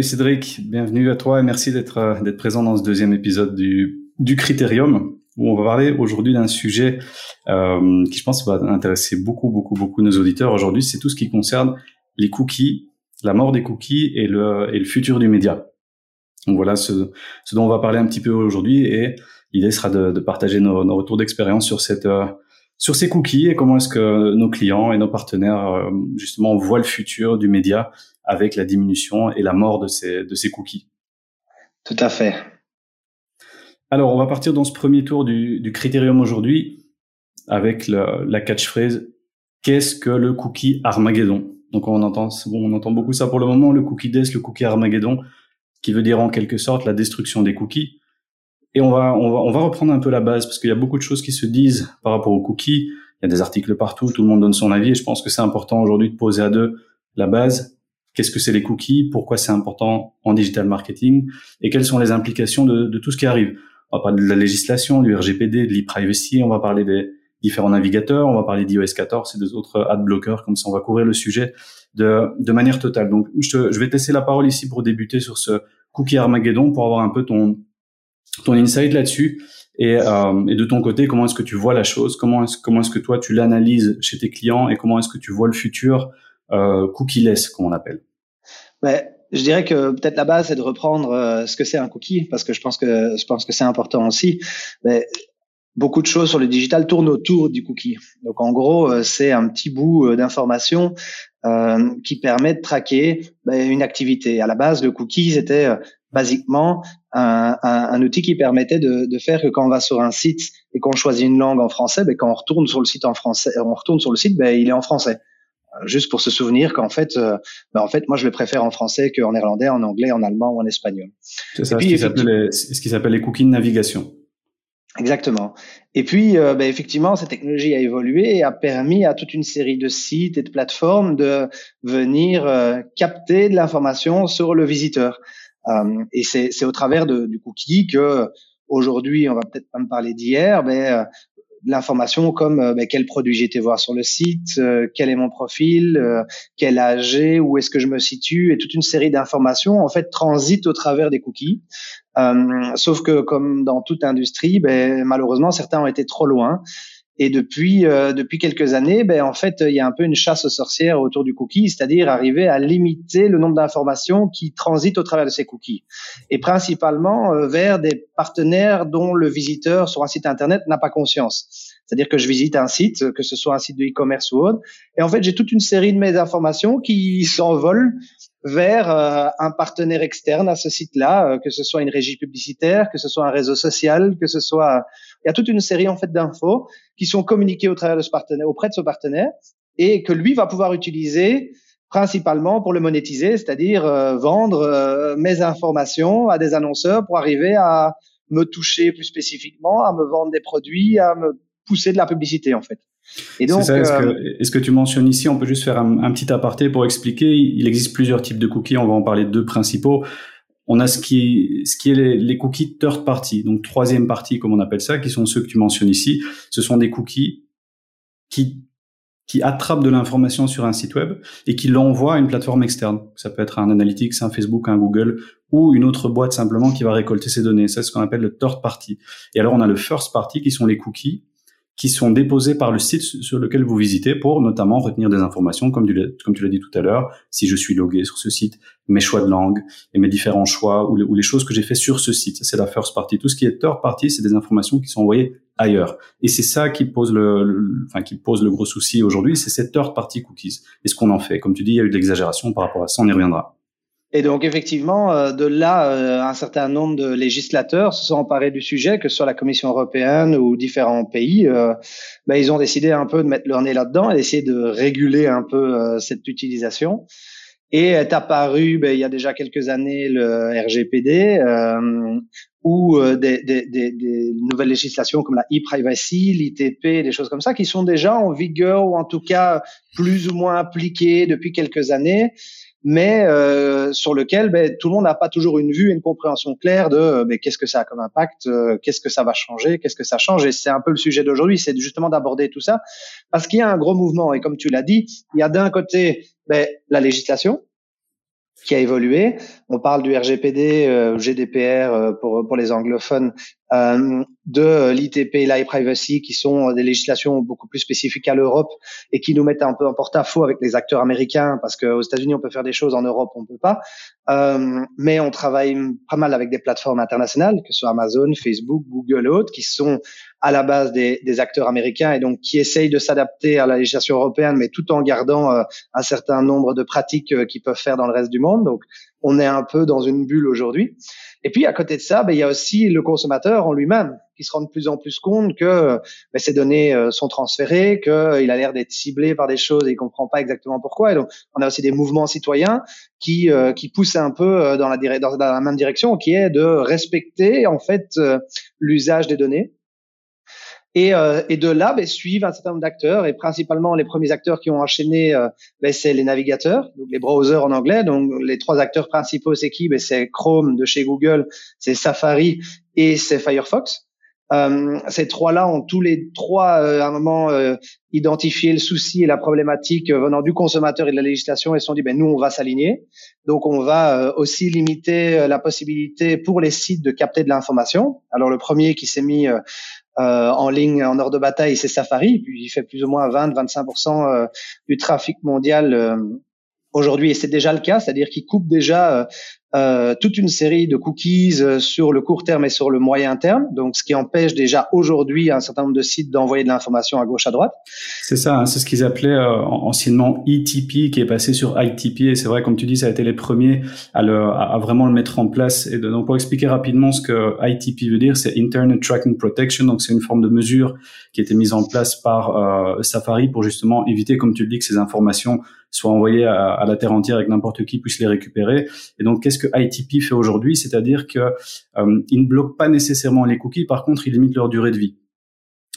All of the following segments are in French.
Salut Cédric, bienvenue à toi et merci d'être euh, d'être présent dans ce deuxième épisode du, du Critérium où on va parler aujourd'hui d'un sujet euh, qui je pense va intéresser beaucoup beaucoup beaucoup nos auditeurs aujourd'hui, c'est tout ce qui concerne les cookies, la mort des cookies et le et le futur du média. Donc voilà ce, ce dont on va parler un petit peu aujourd'hui et l'idée sera de, partager nos, retours d'expérience sur euh, sur ces cookies et comment est-ce que nos clients et nos partenaires justement voient le futur du média avec la diminution et la mort de ces, de ces cookies. Tout à fait. Alors, on va partir dans ce premier tour du, du critérium aujourd'hui avec le, la catchphrase Qu'est-ce que le cookie Armageddon? Donc, on entend, bon, on entend beaucoup ça pour le moment, le cookie death, le cookie Armageddon, qui veut dire en quelque sorte la destruction des cookies. Et on va, on va, on va reprendre un peu la base parce qu'il y a beaucoup de choses qui se disent par rapport aux cookies. Il y a des articles partout, tout le monde donne son avis et je pense que c'est important aujourd'hui de poser à deux la base. Qu'est-ce que c'est les cookies? Pourquoi c'est important en digital marketing? Et quelles sont les implications de, tout ce qui arrive? On va parler de la législation, du RGPD, de l'e-privacy. On va parler des différents navigateurs. On va parler d'iOS 14 et des autres ad blockers. Comme ça, on va couvrir le sujet de, de manière totale. Donc, je, je vais te laisser la parole ici pour débuter sur ce cookie Armageddon pour avoir un peu ton ton insight là-dessus et, euh, et, de ton côté, comment est-ce que tu vois la chose? Comment est-ce comment est-ce que toi tu l'analyses chez tes clients? Et comment est-ce que tu vois le futur euh, cookie-less, comme appelle je dirais que peut-être la base c'est de reprendre euh, ce que c'est un cookie parce que je pense que je pense que c'est important aussi. Mais beaucoup de choses sur le digital tournent autour du cookie. Donc en gros, euh, c'est un petit bout euh, d'information euh, qui permet de traquer ben, une activité. À la base, le cookie c'était basiquement un, un, un, outil qui permettait de, de, faire que quand on va sur un site et qu'on choisit une langue en français, ben, quand on retourne sur le site en français, on retourne sur le site, ben, il est en français. Euh, juste pour se souvenir qu'en fait, euh, ben, en fait, moi je le préfère en français qu'en néerlandais, en anglais, en allemand ou en espagnol. C'est ça, puis, ce qui s'appelle les, cookies de navigation. Exactement. Et puis, euh, ben, effectivement, cette technologie a évolué et a permis à toute une série de sites et de plateformes de venir euh, capter de l'information sur le visiteur. Euh, et c'est au travers de, du cookie que aujourd'hui, on va peut-être pas me parler d'hier, mais de l'information comme euh, ben, quel produit j'ai été voir sur le site, quel est mon profil, quel âge j'ai, où est-ce que je me situe, et toute une série d'informations en fait transitent au travers des cookies. Euh, sauf que comme dans toute industrie, ben, malheureusement certains ont été trop loin et depuis euh, depuis quelques années, ben en fait, il y a un peu une chasse aux sorcières autour du cookie, c'est-à-dire arriver à limiter le nombre d'informations qui transitent au travers de ces cookies, et principalement euh, vers des partenaires dont le visiteur sur un site internet n'a pas conscience. C'est-à-dire que je visite un site, que ce soit un site de e-commerce ou autre, et en fait, j'ai toute une série de mes informations qui s'envolent vers euh, un partenaire externe à ce site-là, euh, que ce soit une régie publicitaire, que ce soit un réseau social, que ce soit il y a toute une série en fait d'infos qui sont communiquées au travers de ce partenaire auprès de ce partenaire et que lui va pouvoir utiliser principalement pour le monétiser, c'est-à-dire euh, vendre mes informations à des annonceurs pour arriver à me toucher plus spécifiquement, à me vendre des produits, à me pousser de la publicité en fait. Et donc, est-ce, que, est-ce que tu mentionnes ici, on peut juste faire un, un, petit aparté pour expliquer, il existe plusieurs types de cookies, on va en parler de deux principaux. On a ce qui, ce qui est les, cookies third party, donc troisième partie comme on appelle ça, qui sont ceux que tu mentionnes ici. Ce sont des cookies qui qui attrapent de l'information sur un site web et qui l'envoient à une plateforme externe. Ça peut être un Analytics, un Facebook, un Google ou une autre boîte simplement qui va récolter ces données. C'est ce qu'on appelle le third party. Et alors on a le first party qui sont les cookies qui sont déposés par le site sur lequel vous visitez pour notamment retenir des informations, comme tu l'as dit tout à l'heure, si je suis logué sur ce site, mes choix de langue et mes différents choix ou les, choses que j'ai fait sur ce site. C'est la first party. Tout ce qui est third party, c'est des informations qui sont envoyées ailleurs. Et c'est ça qui pose le, enfin, qui pose le gros souci aujourd'hui, c'est cette third party cookies. Et ce qu'on en fait. Comme tu dis, il y a eu de l'exagération par rapport à ça, on y reviendra. Et donc effectivement, euh, de là, euh, un certain nombre de législateurs se sont emparés du sujet, que ce soit la Commission européenne ou différents pays. Euh, ben, ils ont décidé un peu de mettre leur nez là-dedans et d'essayer de réguler un peu cette utilisation. Et est apparu, ben, il y a déjà quelques années, le RGPD, euh, ou des, des, des, des, nouvelles législations comme la e-privacy, l'ITP, des choses comme ça, qui sont déjà en vigueur ou en tout cas plus ou moins appliquées depuis quelques années mais euh, sur lequel ben, tout le monde n'a pas toujours une vue et une compréhension claire de euh, ben, qu'est-ce que ça a comme impact, euh, qu'est-ce que ça va changer, qu'est-ce que ça change. Et c'est un peu le sujet d'aujourd'hui, c'est justement d'aborder tout ça, parce qu'il y a un gros mouvement. Et comme tu l'as dit, il y a d'un côté ben, la législation, qui a évolué. On parle du RGPD, euh, GDPR euh, pour, pour les anglophones, euh, de l'ITP, l'e-privacy, qui sont des législations beaucoup plus spécifiques à l'Europe et qui nous mettent un peu en porte-à-faux avec les acteurs américains, parce qu'aux États-Unis, on peut faire des choses, en Europe, on peut pas. Euh, mais on travaille pas mal avec des plateformes internationales, que ce soit Amazon, Facebook, Google, autres, qui sont à la base des, des acteurs américains et donc qui essayent de s'adapter à la législation européenne, mais tout en gardant euh, un certain nombre de pratiques euh, qu'ils peuvent faire dans le reste du monde. Donc, on est un peu dans une bulle aujourd'hui. Et puis à côté de ça, ben, il y a aussi le consommateur en lui-même qui se rend de plus en plus compte que ben, ces données euh, sont transférées, qu'il a l'air d'être ciblé par des choses et il comprend pas exactement pourquoi. Et donc on a aussi des mouvements citoyens qui euh, qui poussent un peu euh, dans la, dans la même direction, qui est de respecter en fait l'usage des données et, euh, et de là, ben, suivent un certain nombre d'acteurs, et principalement les premiers acteurs qui ont enchaîné, euh, ben, c'est les navigateurs, donc les browsers en anglais. Donc les trois acteurs principaux, c'est qui? Ben, C'est Chrome de chez Google, c'est Safari et c'est Firefox. Euh, ces trois-là ont tous les trois euh, à un moment euh, identifié le souci et la problématique venant du consommateur et de la législation et se sont dit ben nous on va s'aligner donc on va aussi limiter la possibilité pour les sites de capter de l'information alors le premier qui s'est mis euh, en ligne en ordre de bataille, c'est Safari. Il fait plus ou moins 20-25% euh, du trafic mondial euh, aujourd'hui, et c'est déjà le cas, c'est-à-dire qu'il coupe déjà euh, toute une série de cookies euh, sur le court terme et sur le moyen terme, donc ce qui empêche déjà aujourd'hui un certain nombre de sites d'envoyer de l'information à gauche à droite. C'est ça, hein, c'est ce qu'ils appelaient euh, anciennement ETP qui est passé sur ITP et c'est vrai comme tu dis ça a été les premiers à, le, à, vraiment le mettre en place et donc pour expliquer rapidement ce que ITP veut dire, c'est Internet Tracking Protection, donc c'est une forme de mesure qui a été mise en place par euh, Safari pour justement éviter, comme tu le dis, que ces informations soient envoyées à, à la terre entière et que n'importe qui puisse les récupérer. Et donc qu'est-ce que ITP fait aujourd'hui, c'est-à-dire que euh, ne bloque pas nécessairement les cookies, par contre, il limite leur durée de vie.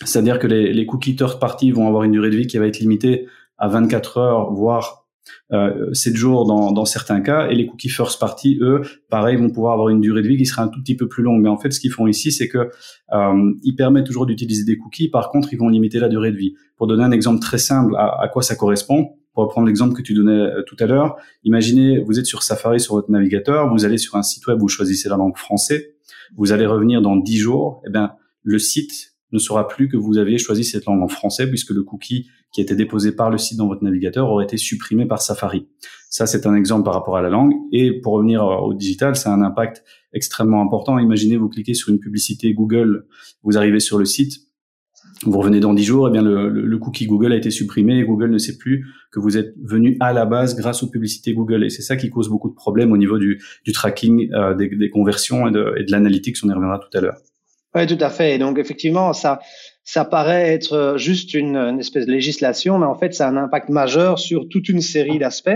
C'est-à-dire que les, les, cookies third party vont avoir une durée de vie qui va être limitée à 24 heures, voire euh, 7 jours dans, certains cas, et les cookies first party, eux, pareil, vont pouvoir avoir une durée de vie qui sera un tout petit peu plus longue. Mais en fait, ce qu'ils font ici, c'est que euh, ils permettent toujours d'utiliser des cookies. Par contre, ils vont limiter la durée de vie. Pour donner un exemple très simple à quoi ça correspond, pour reprendre l'exemple que tu donnais euh, tout à l'heure, imaginez, vous êtes sur Safari sur votre navigateur, vous allez sur un site web, vous choisissez la langue français, vous allez revenir dans 10 jours, eh bien, le site ne saura plus que vous avez choisi cette langue en français puisque le cookie qui était déposé par le site dans votre navigateur aurait été supprimé par Safari. Ça, c'est un exemple par rapport à la langue. Et pour revenir au digital, ça a un impact extrêmement important. Imaginez, vous cliquez sur une publicité Google, vous arrivez sur le site, vous revenez dans 10 jours, eh bien le, cookie Google a été supprimé et Google ne sait plus que vous êtes venu à la base grâce aux publicités Google. Et c'est ça qui cause beaucoup de problèmes au niveau du, tracking euh, des, conversions et de, et de l'analytics. On y reviendra tout à l'heure. Oui, tout à fait. Donc effectivement, ça, ça paraît être juste une, une, espèce de législation, mais en fait, ça a un impact majeur sur toute une série d'aspects.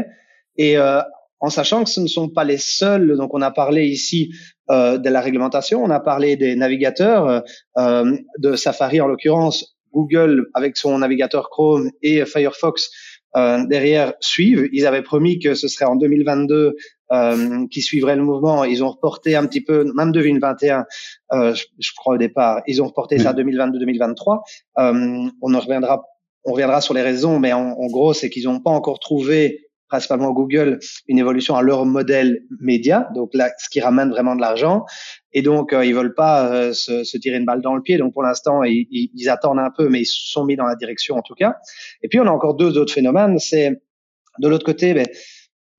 Et euh, en sachant que ce ne sont pas les seuls. Donc, on a parlé ici euh, de la réglementation, on a parlé des navigateurs, euh, de Safari en l'occurrence, Google avec son navigateur Chrome et Firefox euh, derrière suivent. Ils avaient promis que ce serait en 2022 euh, qui suivrait le mouvement. Ils ont reporté un petit peu, même 2021, euh, je, je, crois au départ, ils ont reporté ça à 2022-2023. Euh, on en reviendra, on reviendra sur les raisons, mais en, en gros, c'est qu'ils n'ont pas encore trouvé principalement Google, une évolution à leur modèle média, donc là, ce qui ramène vraiment de l'argent. Et donc, euh, ils veulent pas euh, se, se, tirer une balle dans le pied. Donc, pour l'instant, ils, ils, attendent un peu, mais ils sont mis dans la direction en tout cas. Et puis, on a encore deux autres phénomènes. C'est de l'autre côté, ben,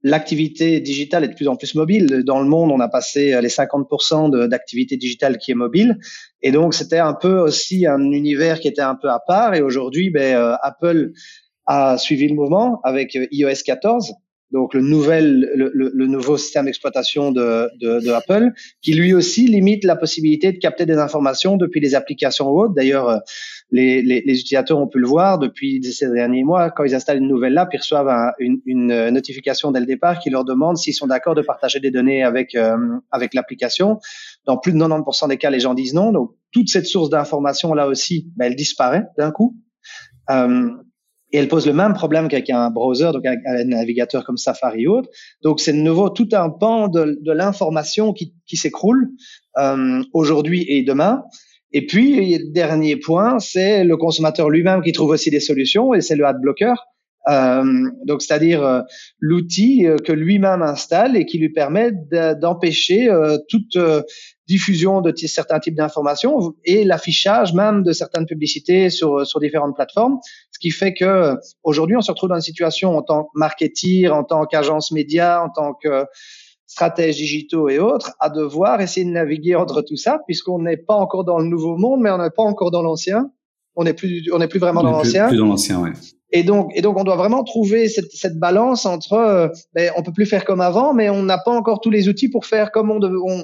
l'activité digitale est de plus en plus mobile. Dans le monde, on a passé euh, les 50% d'activité digitale qui est mobile. Et donc, c'était un peu aussi un univers qui était un peu à part. Et aujourd'hui, ben, euh, Apple a suivi le mouvement avec euh, iOS 14, donc le nouvel, le, le, nouveau système d'exploitation de, de, de, Apple, qui lui aussi limite la possibilité de capter des informations depuis les applications ou autres. D'ailleurs, euh, les, les, les, utilisateurs ont pu le voir depuis ces derniers mois. Quand ils installent une nouvelle app, ils reçoivent une, une, notification dès le départ qui leur demande s'ils sont d'accord de partager des données avec euh, avec l'application. Dans plus de 90% des cas, les gens disent non. Donc toute cette source d'information là aussi, ben, elle disparaît d'un coup. Euh, et elle pose le même problème qu'avec un browser, donc un navigateur comme Safari ou autre. Donc c'est de nouveau tout un pan de, de l'information qui, qui s'écroule euh, aujourd'hui et demain. Et puis, dernier point, c'est le consommateur lui-même qui trouve aussi des solutions, et c'est le ad blocker. Euh, donc, c'est-à-dire euh, l'outil euh, que lui-même installe et qui lui permet d'empêcher toute diffusion de certains types d'informations et l'affichage même de certaines publicités sur, sur différentes plateformes. Ce qui fait que aujourd'hui, on se retrouve dans une situation en tant que marketeer, en tant qu'agence média, en tant que stratèges digitaux et autres, à devoir essayer de naviguer entre tout ça, puisqu'on n'est pas encore dans le nouveau monde, mais on n'est pas encore dans l'ancien. On n'est plus, on n'est plus vraiment dans l'ancien. Plus dans l'ancien, ouais. Et donc, et donc, on doit vraiment trouver cette, cette balance entre, euh, ben, on peut plus faire comme avant, mais on n'a pas encore tous les outils pour faire comme on,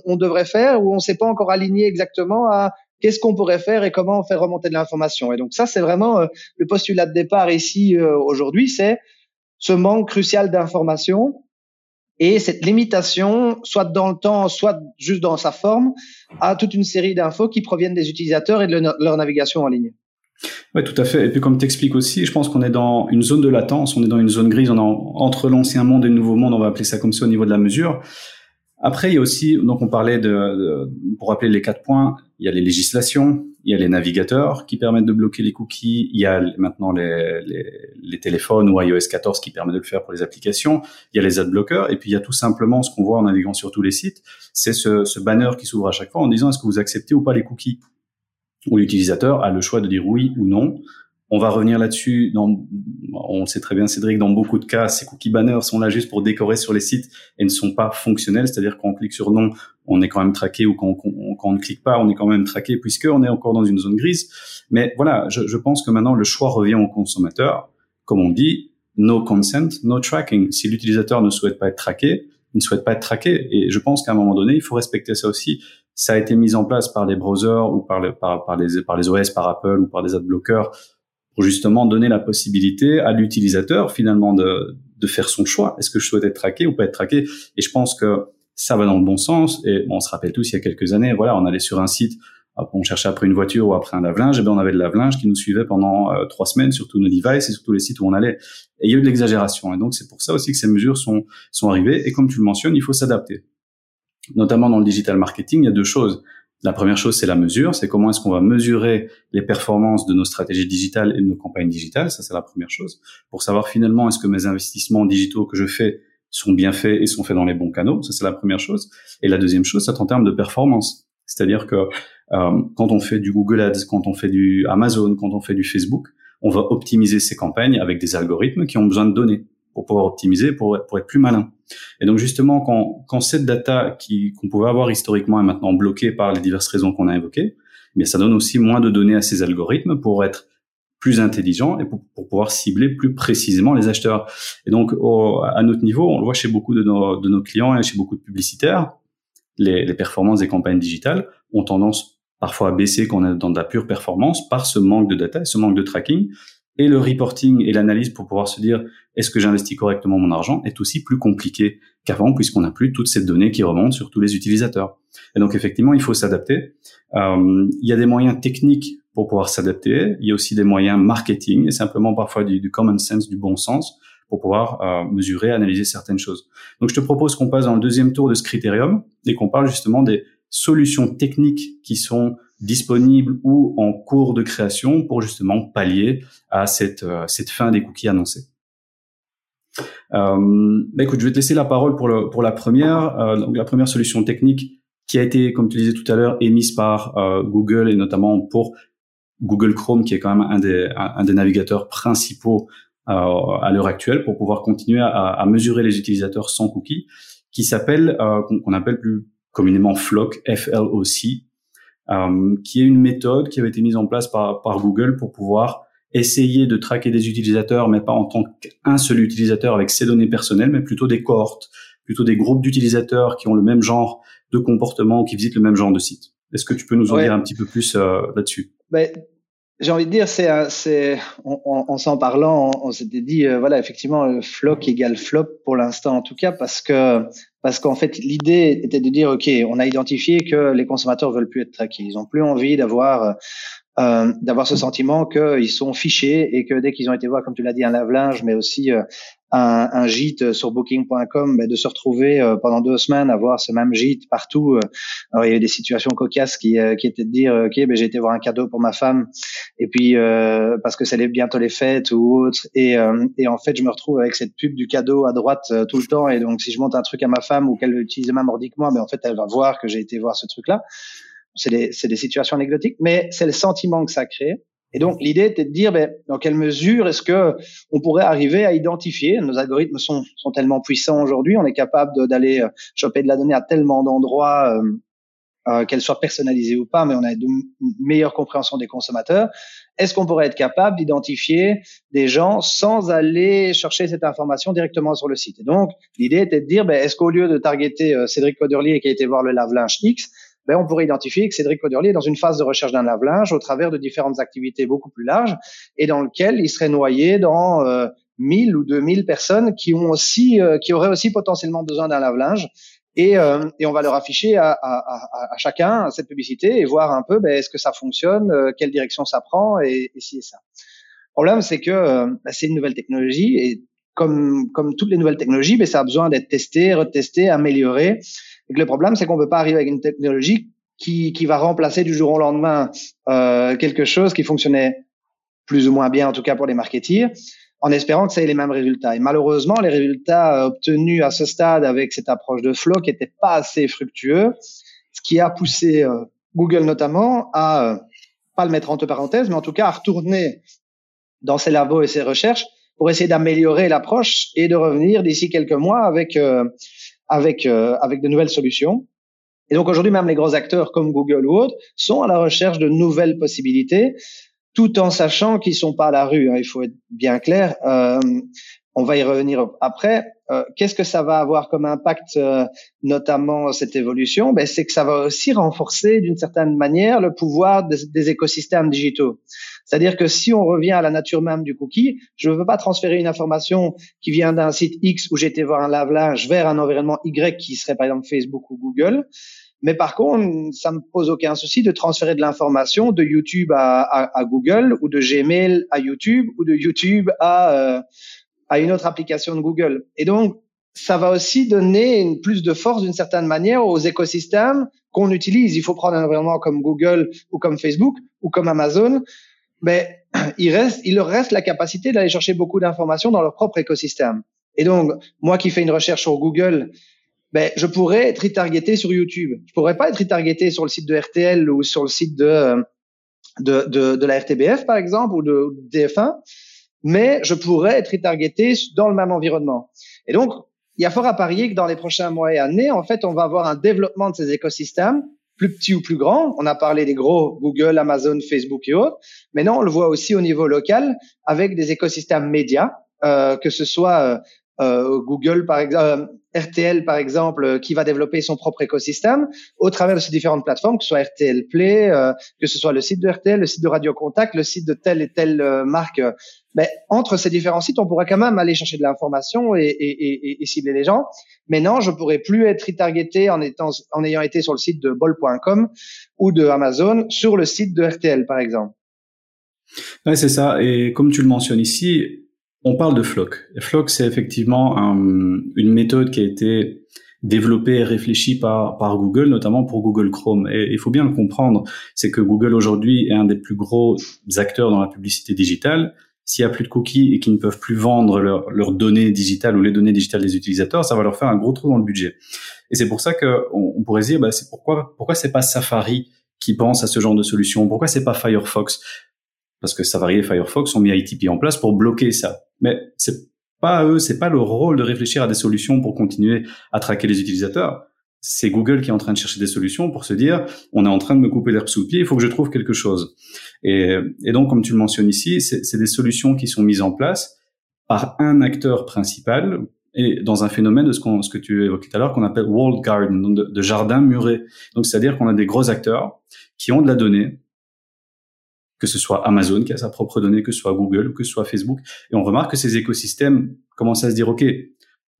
on, devrait faire, ou on s'est pas encore aligné exactement à qu'est-ce qu'on pourrait faire et comment faire remonter de l'information. Et donc, ça, c'est vraiment euh, le postulat de départ ici euh, aujourd'hui, c'est ce manque crucial d'information et cette limitation, soit dans le temps, soit juste dans sa forme, à toute une série d'infos qui proviennent des utilisateurs et de leur navigation en ligne. Oui, tout à fait. Et puis comme tu expliques aussi, je pense qu'on est dans une zone de latence, on est dans une zone grise, on est entre l'ancien monde et le nouveau monde, on va appeler ça comme ça au niveau de la mesure. Après, il y a aussi, donc on parlait de, pour rappeler les quatre points, il y a les législations, il y a les navigateurs qui permettent de bloquer les cookies, il y a maintenant les, les, téléphones ou iOS 14 qui permet de le faire pour les applications, il y a les adblockers, et puis il y a tout simplement ce qu'on voit en naviguant sur tous les sites, c'est ce, ce banner qui s'ouvre à chaque fois en disant est-ce que vous acceptez ou pas les cookies où l'utilisateur a le choix de dire oui ou non. On va revenir là-dessus. Dans, on sait très bien, Cédric, dans beaucoup de cas, ces cookie banners sont là juste pour décorer sur les sites et ne sont pas fonctionnels. C'est-à-dire quand on clique sur non, on est quand même traqué ou quand on, on ne clique pas, on est quand même traqué puisqu'on est encore dans une zone grise. Mais voilà, je, pense que maintenant le choix revient au consommateur. Comme on dit, no consent, no tracking. Si l'utilisateur ne souhaite pas être traqué, il ne souhaite pas être traqué. Et je pense qu'à un moment donné, il faut respecter ça aussi. Ça a été mis en place par les browsers ou par, les, par, par, les, par les OS, par Apple ou par des adblockers pour justement donner la possibilité à l'utilisateur finalement de, de faire son choix. Est-ce que je souhaite être traqué ou pas être traqué? Et je pense que ça va dans le bon sens. Et bon, on se rappelle tous, il y a quelques années, voilà, on allait sur un site, on cherchait après une voiture ou après un lave-linge, et bien on avait de lave-linge qui nous suivait pendant euh, trois semaines sur tous nos devices et sur tous les sites où on allait. Et il y a eu de l'exagération. Et donc c'est pour ça aussi que ces mesures sont sont arrivées. Et comme tu le mentionnes, il faut s'adapter notamment dans le digital marketing, il y a deux choses. La première chose, c'est la mesure, c'est comment est-ce qu'on va mesurer les performances de nos stratégies digitales et de nos campagnes digitales, ça c'est la première chose, pour savoir finalement est-ce que mes investissements digitaux que je fais sont bien faits et sont faits dans les bons canaux, ça c'est la première chose. Et la deuxième chose, c'est en termes de performance, c'est-à-dire que euh, quand on fait du Google Ads, quand on fait du Amazon, quand on fait du Facebook, on va optimiser ces campagnes avec des algorithmes qui ont besoin de données pour pouvoir optimiser, pour, pour être plus malin. Et donc justement, quand, quand cette data qui qu'on pouvait avoir historiquement est maintenant bloquée par les diverses raisons qu'on a évoquées, mais ça donne aussi moins de données à ces algorithmes pour être plus intelligents et pour, pour pouvoir cibler plus précisément les acheteurs. Et donc à notre niveau, on le voit chez beaucoup de nos, de nos clients et chez beaucoup de publicitaires, les, les performances des campagnes digitales ont tendance parfois à baisser quand on est dans de la pure performance par ce manque de data, ce manque de tracking et le reporting et l'analyse pour pouvoir se dire est-ce que j'investis correctement mon argent est aussi plus compliqué qu'avant puisqu'on n'a plus toutes ces données qui remontent sur tous les utilisateurs. Et donc effectivement, il faut s'adapter. Euh, il y a des moyens techniques pour pouvoir s'adapter. Il y a aussi des moyens marketing et simplement parfois du, common sense, du bon sens pour pouvoir euh, mesurer, analyser certaines choses. Donc je te propose qu'on passe dans le deuxième tour de ce critérium et qu'on parle justement des solutions techniques qui sont disponibles ou en cours de création pour justement pallier à cette, euh, cette fin des cookies annoncés. Euh, bah écoute, je vais te laisser la parole pour, le, pour la première. Euh, donc la première solution technique qui a été, comme tu disais tout à l'heure, émise par euh, Google et notamment pour Google Chrome, qui est quand même un des, un, des navigateurs principaux euh, à l'heure actuelle pour pouvoir continuer à, à, mesurer les utilisateurs sans cookies, qui s'appelle, qu'on appelle plus communément FLOC, F-L-O-C, qui est une méthode qui avait été mise en place par, par Google pour pouvoir essayer de traquer des utilisateurs, mais pas en tant qu'un seul utilisateur avec ses données personnelles, mais plutôt des cohortes, plutôt des groupes d'utilisateurs qui ont le même genre de comportement ou qui visitent le même genre de site. Est-ce que tu peux nous en dire un petit peu plus euh, là-dessus? Ben, J'ai envie de dire, c'est, c'est, en, s'en parlant, on, s'était dit, euh, voilà, effectivement, floc égale flop pour l'instant en tout cas, parce que parce qu'en fait, l'idée était de dire, OK, on a identifié que les consommateurs veulent plus être traqués. Ils ont plus envie d'avoir euh, d'avoir ce sentiment qu'ils sont fichés et que dès qu'ils ont été voir, comme tu l'as dit, un lave-linge, mais aussi euh, un, un, gîte sur Booking.com, ben, de se retrouver euh, pendant deux semaines à voir ce même gîte partout. Alors, il y a eu des situations cocasses qui, qui étaient de dire, ok, ben, j'ai été voir un cadeau pour ma femme, et puis parce que c'est bientôt les fêtes ou autre, et, et en fait, je me retrouve avec cette pub du cadeau à droite tout le temps, et donc si je monte un truc à ma femme ou qu'elle l'utilise même ordiquement, ben, en fait, elle va voir que j'ai été voir ce truc-là c'est des, des, situations anecdotiques, mais c'est le sentiment que ça crée. Et donc l'idée était de dire ben, dans quelle mesure est-ce que on pourrait arriver à identifier. Nos algorithmes sont, sont tellement puissants aujourd'hui, on est capable d'aller euh, choper de la donnée à tellement d'endroits, euh, euh, qu'elle soit personnalisée ou pas, mais on a une meilleure compréhension des consommateurs. Est-ce qu'on pourrait être capable d'identifier des gens sans aller chercher cette information directement sur le site? Et donc l'idée était de dire ben, est-ce qu'au lieu de targeter euh, Cédric Coderlier qui a été voir le lave-linge X, ben, on pourrait identifier que Cédric Coderlier est dans une phase de recherche d'un lave-linge au travers de différentes activités beaucoup plus larges et dans lequel il serait noyé dans euh, 1000 ou 2000 personnes qui ont aussi, euh, qui auraient aussi potentiellement besoin d'un lave-linge. Et, euh, et, on va leur afficher à, à, à, à, chacun cette publicité et voir un peu ben, est-ce que ça fonctionne, euh, quelle direction ça prend et, et si et ça. Le problème, c'est que euh, ben, c'est une nouvelle technologie et comme, comme toutes les nouvelles technologies, ben, ça a besoin d'être testé, retesté, amélioré. Et que le problème, c'est qu'on ne peut pas arriver avec une technologie qui, qui va remplacer du jour au lendemain euh, quelque chose qui fonctionnait plus ou moins bien, en tout cas pour les marketeers, en espérant que ça ait les mêmes résultats. Et malheureusement, les résultats obtenus à ce stade avec cette approche de flow qui n'étaient pas assez fructueux, ce qui a poussé euh, Google notamment à euh, pas le mettre entre parenthèses, mais en tout cas à retourner dans ses labos et ses recherches pour essayer d'améliorer l'approche et de revenir d'ici quelques mois avec euh, avec euh, avec de nouvelles solutions. Et donc aujourd'hui, même les gros acteurs comme Google ou autres sont à la recherche de nouvelles possibilités, tout en sachant qu'ils sont pas à la rue. Hein, il faut être bien clair. Euh, on va y revenir après. Euh, Qu'est-ce que ça va avoir comme impact, euh, notamment cette évolution? Ben, C'est que ça va aussi renforcer d'une certaine manière le pouvoir des, écosystèmes digitaux. C'est-à-dire que si on revient à la nature même du cookie, je ne veux pas transférer une information qui vient d'un site X où été voir un lave-linge vers un environnement Y qui serait par exemple Facebook ou Google. Mais par contre, ça me pose aucun souci de transférer de l'information de YouTube à, à, à, Google ou de Gmail à YouTube ou de YouTube à, euh, à une autre application de Google. Et donc, ça va aussi donner une plus de force d'une certaine manière aux écosystèmes qu'on utilise. Il faut prendre un environnement comme Google ou comme Facebook ou comme Amazon mais il reste, il leur reste la capacité d'aller chercher beaucoup d'informations dans leur propre écosystème. Et donc, moi qui fais une recherche sur Google, ben, je pourrais être retargeté sur YouTube. Je pourrais pas être retargeté sur le site de RTL ou sur le site de, de, de, de la RTBF, par exemple, ou de, DF1, mais je pourrais être retargeté dans le même environnement. Et donc, il y a fort à parier que dans les prochains mois et années, en fait, on va avoir un développement de ces écosystèmes plus petits ou plus grands. On a parlé des gros Google, Amazon, Facebook et autres. Mais non, on le voit aussi au niveau local avec des écosystèmes médias, euh, que ce soit euh, euh, Google par exemple, euh, RTL par exemple, euh, qui va développer son propre écosystème au travers de ces différentes plateformes, que ce soit RTL Play, que ce soit le site de RTL, le site de Radio Contact, le site de telle et telle marque. Mais entre ces différents sites, on pourrait quand même aller chercher de l'information et, et, et, et, cibler les gens. Mais non, je pourrais plus être retargeté en étant, en ayant été sur le site de bol.com ou de Amazon sur le site de RTL par exemple. Ouais, c'est ça. Et comme tu le mentionnes ici, on parle de Flock. Flock, c'est effectivement une méthode qui a été développée et réfléchie par, Google, notamment pour Google Chrome. Et il faut bien le comprendre, c'est que Google aujourd'hui est un des plus gros acteurs dans la publicité digitale. S'il y a plus de cookies et qu'ils ne peuvent plus vendre leurs données digitales ou les données digitales des utilisateurs, ça va leur faire un gros trou dans le budget. Et c'est pour ça qu'on on pourrait se dire, bah, c'est pourquoi pourquoi c'est pas Safari qui pense à ce genre de solution? Pourquoi c'est pas Firefox? Parce que Safari et Firefox ont mis ITP en place pour bloquer ça. Mais c'est pas eux, c'est pas leur rôle de réfléchir à des solutions pour continuer à traquer les utilisateurs. C'est Google qui est en train de chercher des solutions pour se dire, on est en train de me couper l'herbe sous le pied, il faut que je trouve quelque chose. Et, donc, comme tu le mentionnes ici, c'est des solutions qui sont mises en place par un acteur principal et dans un phénomène de ce, que tu évoquais tout à l'heure qu'on appelle walled garden, de, de jardin muré. Donc, c'est-à-dire qu'on a des gros acteurs qui ont de la donnée, que ce soit Amazon qui a sa propre donnée, que ce soit Google, que ce soit Facebook. Et on remarque que ces écosystèmes commencent à se dire, OK,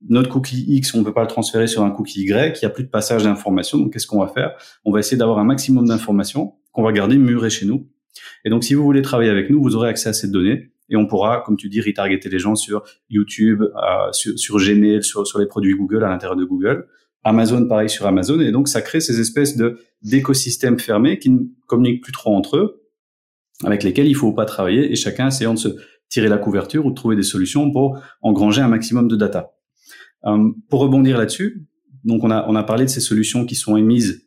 notre cookie X, on ne peut pas le transférer sur un cookie Y, il n'y a plus de passage d'informations, donc qu'est-ce qu'on va faire? On va essayer d'avoir un maximum d'informations qu'on va garder murées chez nous. Et donc, si vous voulez travailler avec nous, vous aurez accès à cette donnée et on pourra, comme tu dis, retargeter les gens sur YouTube, euh, sur, Gmail, sur, les produits Google à l'intérieur de Google. Amazon, pareil sur Amazon. Et donc, ça crée ces espèces d'écosystèmes fermés qui ne communiquent plus trop entre eux, avec lesquels il faut pas travailler et chacun essayant de se tirer la couverture ou de trouver des solutions pour engranger un maximum de data. Euh, pour rebondir là-dessus, donc on a, on a parlé de ces solutions qui sont émises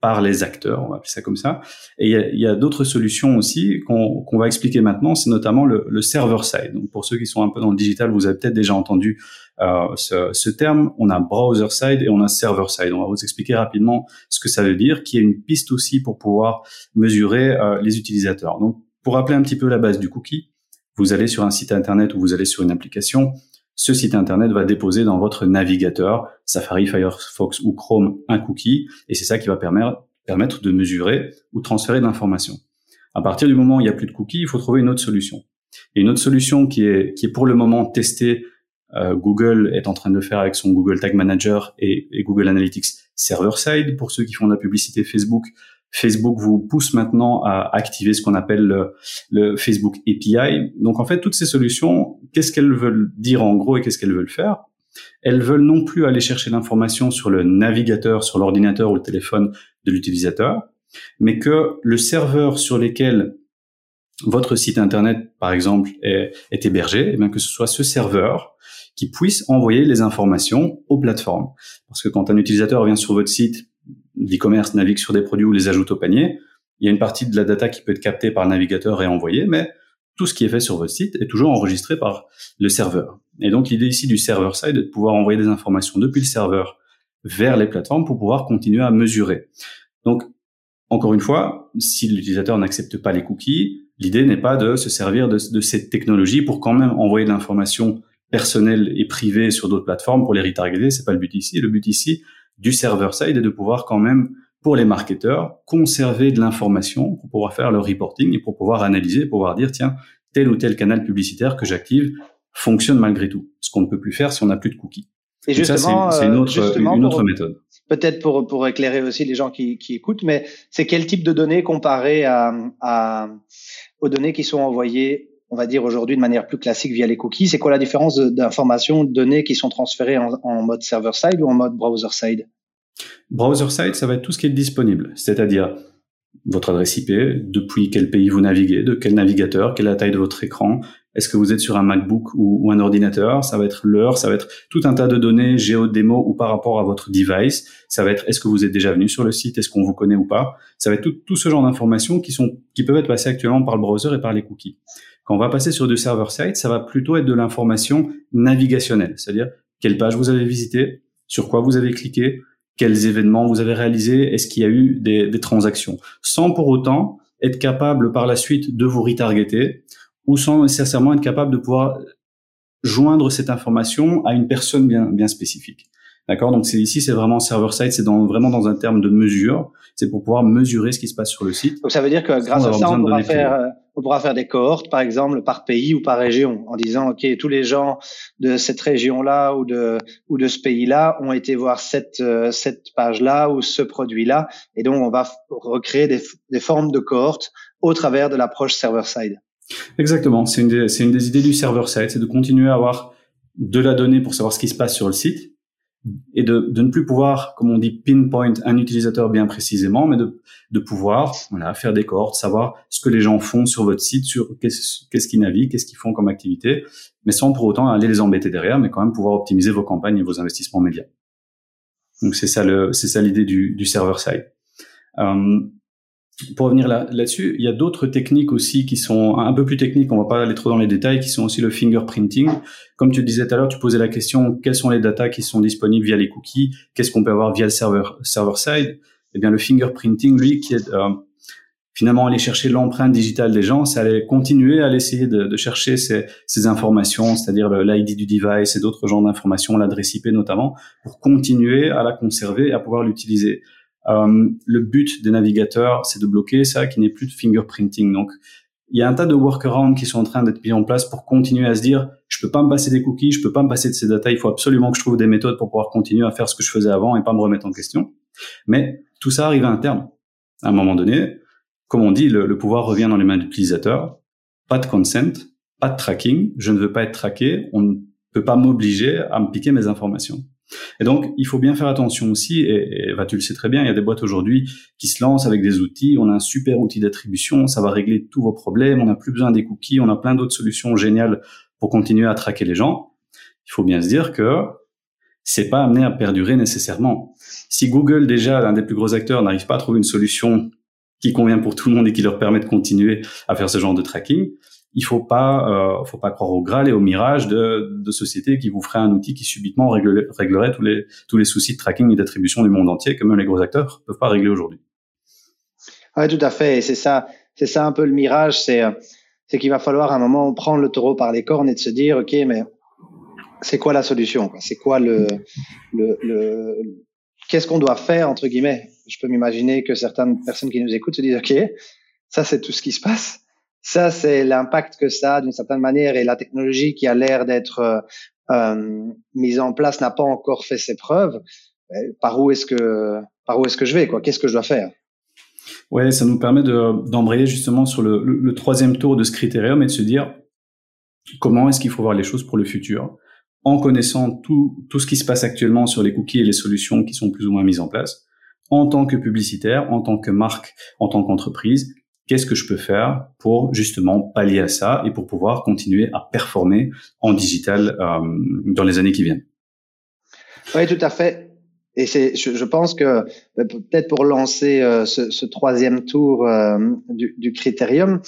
par les acteurs, on va appeler ça comme ça. Et il y a, a d'autres solutions aussi qu'on qu'on va expliquer maintenant, c'est notamment le, le server-side. Donc pour ceux qui sont un peu dans le digital, vous avez peut-être déjà entendu euh, ce, ce, terme. On a browser-side et on a server-side. On va vous expliquer rapidement ce que ça veut dire, qui est une piste aussi pour pouvoir mesurer euh, les utilisateurs. Donc pour rappeler un petit peu la base du cookie, vous allez sur un site internet ou vous allez sur une application, ce site internet va déposer dans votre navigateur, Safari, Firefox ou Chrome, un cookie, et c'est ça qui va permettre, de mesurer ou transférer l'information. À partir du moment où il n'y a plus de cookies, il faut trouver une autre solution. Et une autre solution qui est, pour le moment testée, euh, Google est en train de le faire avec son Google Tag Manager et, et Google Analytics server-side. Pour ceux qui font de la publicité Facebook, Facebook vous pousse maintenant à activer ce qu'on appelle le, Facebook API. Donc en fait, toutes ces solutions, qu'est-ce qu'elles veulent dire en gros et qu'est-ce qu'elles veulent faire? Elles veulent non plus aller chercher l'information sur le navigateur, sur l'ordinateur ou le téléphone de l'utilisateur, mais que le serveur sur lequel votre site internet, par exemple, est, hébergé, et eh bien que ce soit ce serveur qui puisse envoyer les informations aux plateformes. Parce que quand un utilisateur vient sur votre site l'e-commerce navigue sur des produits ou les ajoute au panier, il y a une partie de la data qui peut être captée par le navigateur et envoyée, mais tout ce qui est fait sur votre site est toujours enregistré par le serveur. Et donc l'idée ici du server side est de pouvoir envoyer des informations depuis le serveur vers les plateformes pour pouvoir continuer à mesurer. Donc encore une fois, si l'utilisateur n'accepte pas les cookies, l'idée n'est pas de se servir de, de, cette technologie pour quand même envoyer de l'information personnelle et privée sur d'autres plateformes pour les retargeter. C'est pas le but ici. Le but ici, du server-side et de pouvoir quand même, pour les marketeurs, conserver de l'information pour pouvoir faire leur reporting et pour pouvoir analyser, pour pouvoir dire, tiens, tel ou tel canal publicitaire que j'active fonctionne malgré tout. Ce qu'on ne peut plus faire si on n'a plus de cookies. Et justement, c'est une autre, une autre méthode. Peut-être pour, pour éclairer aussi les gens qui, qui écoutent, mais c'est quel type de données comparé à, à, aux données qui sont envoyées on va dire aujourd'hui de manière plus classique via les cookies. C'est quoi la différence d'informations, de données qui sont transférées en, mode server-side ou en mode browser-side? Browser-side, ça va être tout ce qui est disponible, c'est-à-dire votre adresse IP, depuis quel pays vous naviguez, de quel navigateur, quelle est la taille de votre écran, est-ce que vous êtes sur un MacBook ou, un ordinateur, ça va être l'heure, ça va être tout un tas de données géo-démo ou par rapport à votre device, ça va être est-ce que vous êtes déjà venu sur le site, est-ce qu'on vous connaît ou pas, ça va être tout, tout ce genre d'informations qui qui peuvent être passées actuellement par le browser et par les cookies. Quand on va passer sur du server-side, ça va plutôt être de l'information navigationnelle, c'est-à-dire quelle page vous avez visité, sur quoi vous avez cliqué, quels événements vous avez réalisés, est-ce qu'il y a eu des, transactions, sans pour autant être capable par la suite de vous retargeter ou sans nécessairement être capable de pouvoir joindre cette information à une personne bien spécifique. D'accord Donc c'est ici, c'est vraiment server-side, c'est dans, vraiment dans un terme de mesure. C'est pour pouvoir mesurer ce qui se passe sur le site. Donc ça veut dire que grâce à ça, on pourra, faire, euh, on pourra faire des cohortes, par exemple, par pays ou par région, en disant, OK, tous les gens de cette région-là ou de, ou de ce pays-là ont été voir cette, euh, cette page-là ou ce produit-là. Et donc, on va recréer des, des formes de cohortes au travers de l'approche server-side. Exactement. C'est une, des, une des idées du server-side, c'est de continuer à avoir de la donnée pour savoir ce qui se passe sur le site et de, de, ne plus pouvoir, comme on dit, pinpoint un utilisateur bien précisément, mais de, de pouvoir voilà, faire des cohortes, savoir ce que les gens font sur votre site, sur qu'est-ce qu'ils naviguent, qu'est-ce qu'ils font comme activité, mais sans pour autant aller les embêter derrière, mais quand même pouvoir optimiser vos campagnes et vos investissements médias. Donc c'est ça c'est ça l'idée du, du server side. Euh, pour revenir là-dessus, il y a d'autres techniques aussi qui sont un peu plus techniques, on va pas aller trop dans les détails, qui sont aussi le fingerprinting. Comme tu disais tout à l'heure, tu posais la question, quelles sont les datas qui sont disponibles via les cookies? Qu'est-ce qu'on peut avoir via le serveur server-side? Eh bien, le fingerprinting, lui, qui est euh, finalement aller chercher l'empreinte digitale des gens, c'est aller continuer à essayer de, de chercher ces, ces informations, c'est-à-dire l'ID du device et d'autres genres d'informations, l'adresse IP notamment, pour continuer à la conserver et à pouvoir l'utiliser. Euh, le but des navigateurs, c'est de bloquer ça, qui n'est plus de fingerprinting. Donc, il y a un tas de workarounds qui sont en train d'être mis en place pour continuer à se dire, je peux pas me passer des cookies, je peux pas me passer de ces data, il faut absolument que je trouve des méthodes pour pouvoir continuer à faire ce que je faisais avant et pas me remettre en question. Mais tout ça arrive à un terme. À un moment donné, comme on dit, le, pouvoir revient dans les mains de l'utilisateur. Pas de consent, pas de tracking. Je ne veux pas être traqué. On ne peut pas m'obliger à me piquer mes informations. Et donc, il faut bien faire attention aussi, et, et tu le sais très bien, il y a des boîtes aujourd'hui qui se lancent avec des outils, on a un super outil d'attribution, ça va régler tous vos problèmes, on n'a plus besoin des cookies, on a plein d'autres solutions géniales pour continuer à traquer les gens. Il faut bien se dire que c'est pas amené à perdurer nécessairement. Si Google, déjà, l'un des plus gros acteurs, n'arrive pas à trouver une solution qui convient pour tout le monde et qui leur permet de continuer à faire ce genre de tracking, il faut pas, euh, faut pas croire au Graal et au mirage de, de sociétés qui vous feraient un outil qui subitement réglerait, tous les tous les soucis de tracking et d'attribution du monde entier que même les gros acteurs peuvent pas régler aujourd'hui. Oui, tout à fait. Et c'est ça, c'est ça un peu le mirage, c'est c'est qu'il va falloir à un moment prendre le taureau par les cornes et de se dire, ok, mais c'est quoi la solution C'est quoi le, le, le qu'est-ce qu'on doit faire entre guillemets? Je peux m'imaginer que certaines personnes qui nous écoutent se disent, ok, ça c'est tout ce qui se passe ça, c'est l'impact que ça a d'une certaine manière et la technologie qui a l'air d'être euh, euh mise en place n'a pas encore fait ses preuves. Par où est-ce que par où est-ce que je vais quoi? Qu'est-ce que je dois faire? Ouais, ça nous permet de, d'embrayer justement sur le, le, troisième tour de ce critérium et de se dire comment est-ce qu'il faut voir les choses pour le futur en connaissant tout, tout ce qui se passe actuellement sur les cookies et les solutions qui sont plus ou moins mises en place, en tant que publicitaire, en tant que marque, en tant qu'entreprise, qu'est-ce que je peux faire pour justement pallier à ça et pour pouvoir continuer à performer en digital euh, dans les années qui viennent? Oui, tout à fait. Et c'est, je, pense que ben, peut-être pour lancer euh, ce, ce, troisième tour euh, du, du, critérium,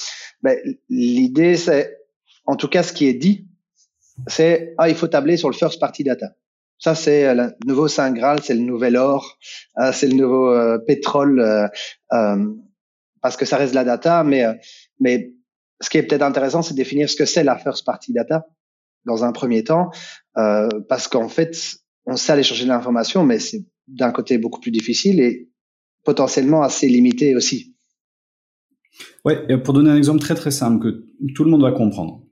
ben, l'idée c'est, en tout cas, ce qui est dit, c'est ah il faut tabler sur le first party data. Ça c'est le nouveau saint graal, c'est le nouvel or, c'est le nouveau pétrole parce que ça reste de la data, mais, euh, mais ce qui est peut-être intéressant, c'est de définir ce que c'est la first party data dans un premier temps, euh, parce qu'en fait, on sait aller chercher de l'information, mais c'est d'un côté beaucoup plus difficile et potentiellement assez limité aussi. Ouais, pour donner un exemple très très simple que tout le monde va comprendre.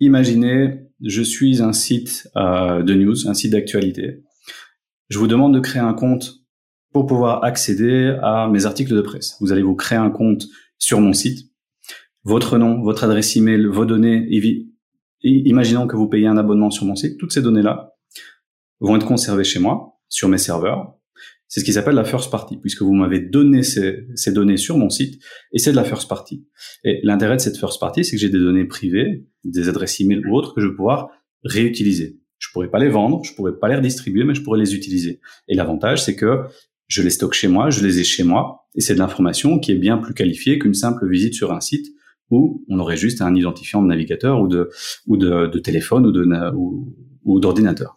Imaginez, je suis un site euh, de news, un site d'actualité. Je vous demande de créer un compte pour pouvoir accéder à mes articles de presse. Vous allez vous créer un compte sur mon site, votre nom, votre adresse email, vos données. Imaginons que vous payez un abonnement sur mon site. Toutes ces données-là vont être conservées chez moi, sur mes serveurs. C'est ce qui s'appelle la first party, puisque vous m'avez donné ces, ces, données sur mon site, et c'est de la first party. Et l'intérêt de cette first party, c'est que j'ai des données privées, des adresses email ou autres, que je vais pouvoir réutiliser. Je pourrais pas les vendre, je pourrais pas les redistribuer, mais je pourrais les utiliser. Et l'avantage, c'est que je les stocke chez moi, je les ai chez moi, et c'est de l'information qui est bien plus qualifiée qu'une simple visite sur un site où on aurait juste un identifiant de navigateur ou de, ou de, téléphone ou de, ou, d'ordinateur.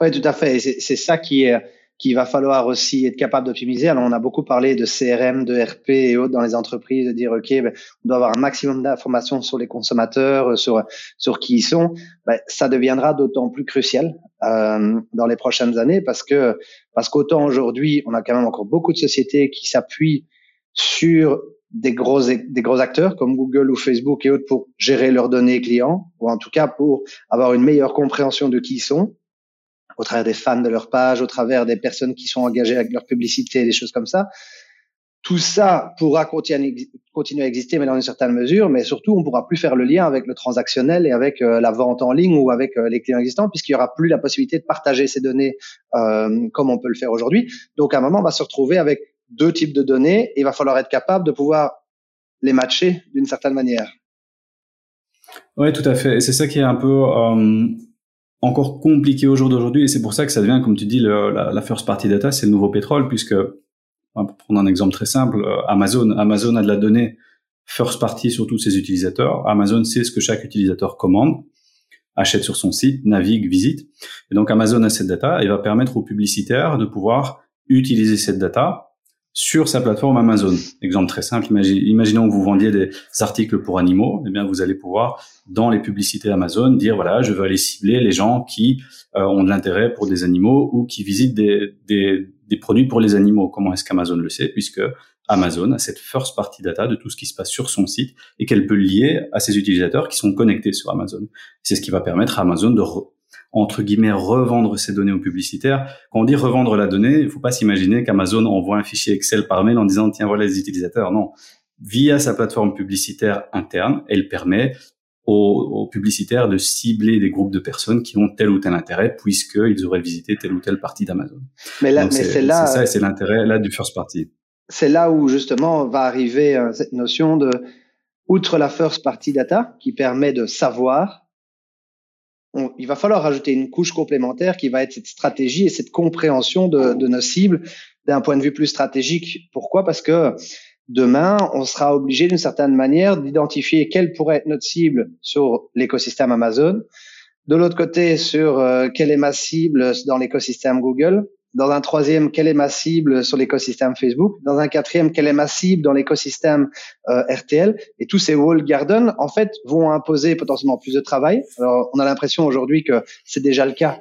Oui, tout à fait. C'est ça qui est, qu'il va falloir aussi être capable d'optimiser. Alors, on a beaucoup parlé de CRM, de RP et autres dans les entreprises, de dire, OK, ben, on doit avoir un maximum d'informations sur les consommateurs, euh, sur, sur qui ils sont. Ben, ça deviendra d'autant plus crucial euh, dans les prochaines années parce que parce qu'autant aujourd'hui, on a quand même encore beaucoup de sociétés qui s'appuient sur des gros des gros acteurs comme Google ou Facebook et autres pour gérer leurs données clients ou en tout cas pour avoir une meilleure compréhension de qui ils sont au travers des fans de leur page, au travers des personnes qui sont engagées avec leur publicité, des choses comme ça. Tout ça pourra continuer, à exister, mais dans une certaine mesure, mais surtout, on pourra plus faire le lien avec le transactionnel et avec euh, la vente en ligne ou avec euh, les clients existants, puisqu'il y aura plus la possibilité de partager ces données euh, comme on peut le faire aujourd'hui. Donc, à un moment, on va se retrouver avec deux types de données et il va falloir être capable de pouvoir les matcher d'une certaine manière. Oui, tout à fait. Et c'est ça qui est un peu encore compliqué au jour d'aujourd'hui et c'est pour ça que ça devient, comme tu dis, la, first party data, c'est le nouveau pétrole puisque, pour prendre un exemple très simple, euh, Amazon, Amazon a de la donnée first party sur tous ses utilisateurs. Amazon sait ce que chaque utilisateur commande, achète sur son site, navigue, visite. Et donc Amazon a cette data et va permettre aux publicitaires de pouvoir utiliser cette data sur sa plateforme Amazon. Exemple très simple, imaginons que vous vendiez des articles pour animaux, eh bien vous allez pouvoir dans les publicités Amazon dire voilà, je veux aller cibler les gens qui euh, ont de l'intérêt pour des animaux ou qui visitent des, des, des produits pour les animaux. Comment est-ce qu'Amazon le sait? Puisque Amazon a cette first party data de tout ce qui se passe sur son site et qu'elle peut lier à ses utilisateurs qui sont connectés sur Amazon. C'est ce qui va permettre à Amazon de entre guillemets revendre ces données aux publicitaires. Quand on dit revendre la donnée, il faut pas s'imaginer qu'Amazon envoie un fichier Excel par mail en disant tiens voilà les utilisateurs. Non, via sa plateforme publicitaire interne, elle permet aux, publicitaires de cibler des groupes de personnes qui ont tel ou tel intérêt puisqu'ils auraient visité telle ou telle partie d'Amazon. Mais là, c'est là, ça, c'est l'intérêt là du first party. C'est là où justement va arriver euh, cette notion de, outre la first party data qui permet de savoir, il va falloir rajouter une couche complémentaire qui va être cette stratégie et cette compréhension de, nos cibles d'un point de vue plus stratégique. Pourquoi? Parce que Demain, on sera obligé d'une certaine manière d'identifier quelle pourrait être notre cible sur l'écosystème Amazon. De l'autre côté, sur euh, quelle est ma cible dans l'écosystème Google. Dans un troisième, quelle est ma cible sur l'écosystème Facebook? Dans un quatrième, quelle est ma cible dans l'écosystème euh, RTL. Et tous ces wall gardens, en fait, vont imposer potentiellement plus de travail. Alors, on a l'impression aujourd'hui que c'est déjà le cas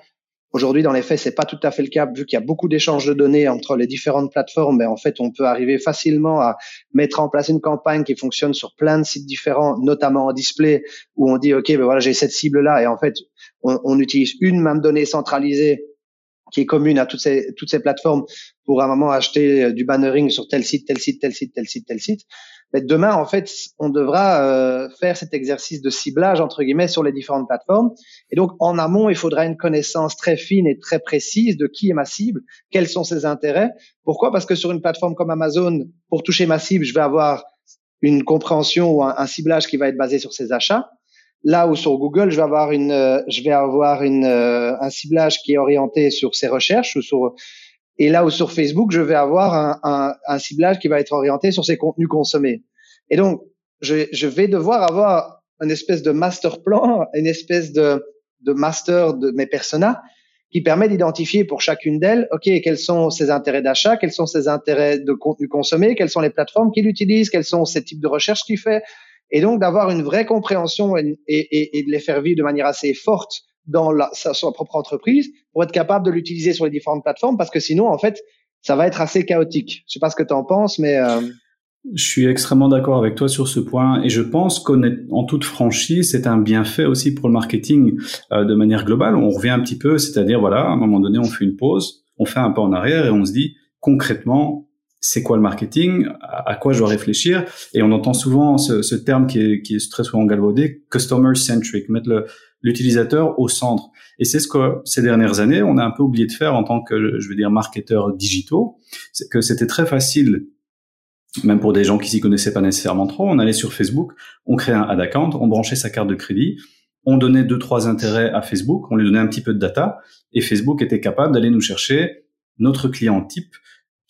Aujourd'hui, dans les faits, c'est pas tout à fait le cas, vu qu'il y a beaucoup d'échanges de données entre les différentes plateformes. Mais en fait, on peut arriver facilement à mettre en place une campagne qui fonctionne sur plein de sites différents, notamment en display, où on dit OK, ben voilà, j'ai cette cible là, et en fait, on, on utilise une même donnée centralisée qui est commune à toutes ces toutes ces plateformes pour un moment acheter du bannering sur tel site, tel site, tel site, tel site, tel site. Mais demain, en fait, on devra euh, faire cet exercice de ciblage entre guillemets sur les différentes plateformes. Et donc, en amont, il faudra une connaissance très fine et très précise de qui est ma cible, quels sont ses intérêts. Pourquoi? Parce que sur une plateforme comme Amazon, pour toucher ma cible, je vais avoir une compréhension ou un, ciblage qui va être basé sur ses achats. Là où sur Google, je vais avoir une, euh, je vais avoir une, euh, un ciblage qui est orienté sur ses recherches ou sur et là où sur Facebook, je vais avoir un, un, un, ciblage qui va être orienté sur ses contenus consommés. Et donc, je, je vais devoir avoir une espèce de master plan, une espèce de, de master de mes personas qui permet d'identifier pour chacune d'elles, OK, quels sont ses intérêts d'achat, quels sont ses intérêts de contenu consommé, quelles sont les plateformes qu'il utilise, quels sont ces types de recherches qu'il fait. Et donc, d'avoir une vraie compréhension et, de les faire vivre de manière assez forte dans la, sa, propre entreprise pour être capable de l'utiliser sur les différentes plateformes parce que sinon, en fait, ça va être assez chaotique. Je sais pas ce que tu en penses, mais... Euh... Je suis extrêmement d'accord avec toi sur ce point et je pense qu'en toute franchise, c'est un bienfait aussi pour le marketing euh, de manière globale. On revient un petit peu, c'est-à-dire voilà, à un moment donné, on fait une pause, on fait un pas en arrière et on se dit concrètement, c'est quoi le marketing, à, quoi je dois réfléchir. Et on entend souvent ce, ce terme qui est, qui est, très souvent galvaudé, customer centric, mettre l'utilisateur au centre. Et c'est ce que ces dernières années, on a un peu oublié de faire en tant que, je veux dire, marketeurs digitaux, c'est que c'était très facile, même pour des gens qui s'y connaissaient pas nécessairement trop, on allait sur Facebook, on créait un ad account, on branchait sa carte de crédit, on donnait deux, trois intérêts à Facebook, on lui donnait un petit peu de data, et Facebook était capable d'aller nous chercher notre client type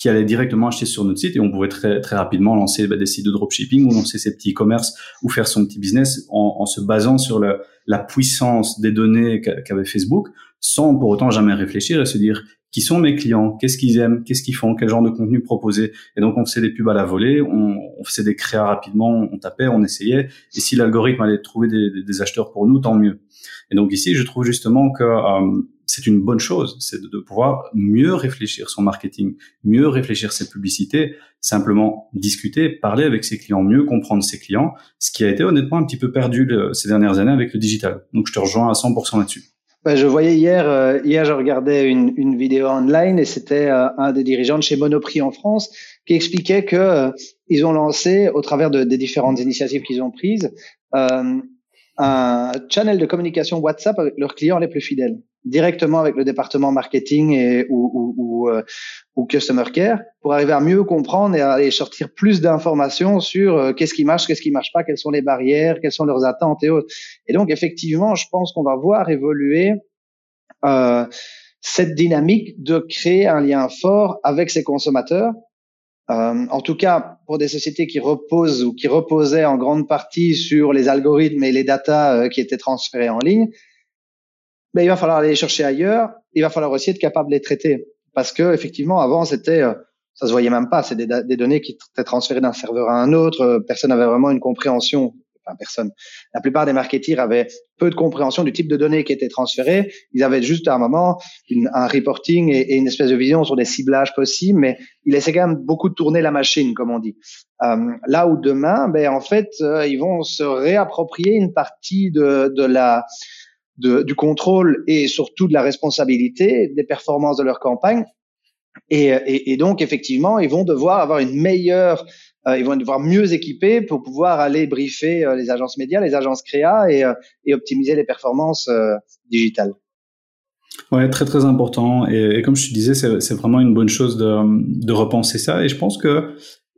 qui allait directement acheter sur notre site et on pouvait très très rapidement lancer bah, des sites de dropshipping ou lancer ses petits commerces ou faire son petit business en, en se basant sur le, la puissance des données qu'avait Facebook sans pour autant jamais réfléchir et se dire qui sont mes clients, qu'est-ce qu'ils aiment, qu'est-ce qu'ils font, quel genre de contenu proposer. Et donc on faisait des pubs à la volée, on, on faisait des créas rapidement, on tapait, on essayait. Et si l'algorithme allait trouver des, des, acheteurs pour nous, tant mieux. Et donc ici, je trouve justement que euh, c'est une bonne chose, c'est de, pouvoir mieux réfléchir son marketing, mieux réfléchir ses publicités, simplement discuter, parler avec ses clients, mieux comprendre ses clients, ce qui a été honnêtement un petit peu perdu ces dernières années avec le digital. Donc je te rejoins à 100% là-dessus. Ben, je voyais hier, euh, hier je regardais une, vidéo online et c'était euh, un des dirigeants de chez Monoprix en France qui expliquait que euh, ils ont lancé, au travers de, des différentes initiatives qu'ils ont prises, un channel de communication WhatsApp avec leurs clients les plus fidèles directement avec le département marketing et, ou, ou, ou, euh, customer care pour arriver à mieux comprendre et à aller sortir plus d'informations sur euh, qu'est-ce qui marche, qu'est-ce qui marche pas, quelles sont les barrières, quelles sont leurs attentes et autres. Et donc effectivement, je pense qu'on va voir évoluer euh, cette dynamique de créer un lien fort avec ses consommateurs. Euh, en tout cas, pour des sociétés qui reposent ou qui reposaient en grande partie sur les algorithmes et les datas qui étaient transférés en ligne, ben, il va falloir aller les chercher ailleurs. Il va falloir aussi être capable de les traiter. Parce que, effectivement, avant, c'était, euh, ça se voyait même pas. C'est des, des, données qui étaient transférées d'un serveur à un autre. Euh, personne n'avait vraiment une compréhension. Personne. La plupart des marketeurs avaient peu de compréhension du type de données qui étaient transférées. Ils avaient juste à un moment une, un reporting et, une espèce de vision sur des ciblages possibles, mais ils laissaient quand même beaucoup tourner la machine, comme on dit. Euh, là où demain, ben en fait, euh, ils vont se réapproprier une partie de, de la de, du contrôle et surtout de la responsabilité des performances de leur campagne. Et, et, donc, effectivement, ils vont devoir avoir une meilleure ils vont devoir mieux équipés pour pouvoir aller briefer euh, les agences médias, les agences créa et, euh, optimiser les performances digitales. Ouais, très très important. Et, comme je te disais, c'est vraiment une bonne chose de, repenser ça. Et je pense que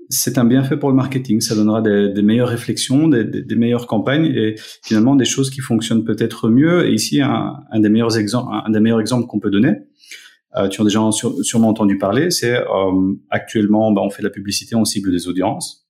c'est un bienfait pour le marketing. Ça donnera des, meilleures réflexions, des, meilleures campagnes et finalement des choses qui fonctionnent peut-être mieux. Et ici, un des meilleurs exemples qu'on peut donner, euh, tu as déjà sûrement entendu parler, c'est euh, actuellement, bah, on fait de la publicité, on cible des audiences,